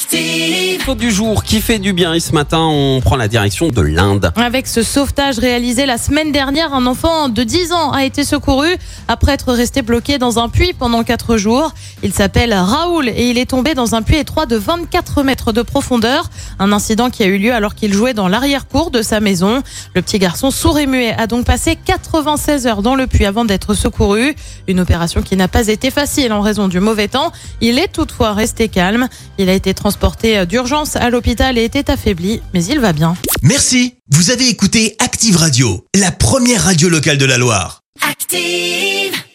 Info du jour qui fait du bien et ce matin on prend la direction de l'Inde. Avec ce sauvetage réalisé la semaine dernière, un enfant de 10 ans a été secouru après être resté bloqué dans un puits pendant 4 jours. Il s'appelle Raoul et il est tombé dans un puits étroit de 24 mètres de profondeur. Un incident qui a eu lieu alors qu'il jouait dans l'arrière-cour de sa maison. Le petit garçon sourd et muet a donc passé 96 heures dans le puits avant d'être secouru. Une opération qui n'a pas été facile en raison du mauvais temps. Il est toutefois resté calme. Il a été transporté d'urgence à l'hôpital et était affaibli, mais il va bien. Merci. Vous avez écouté Active Radio, la première radio locale de la Loire. Active.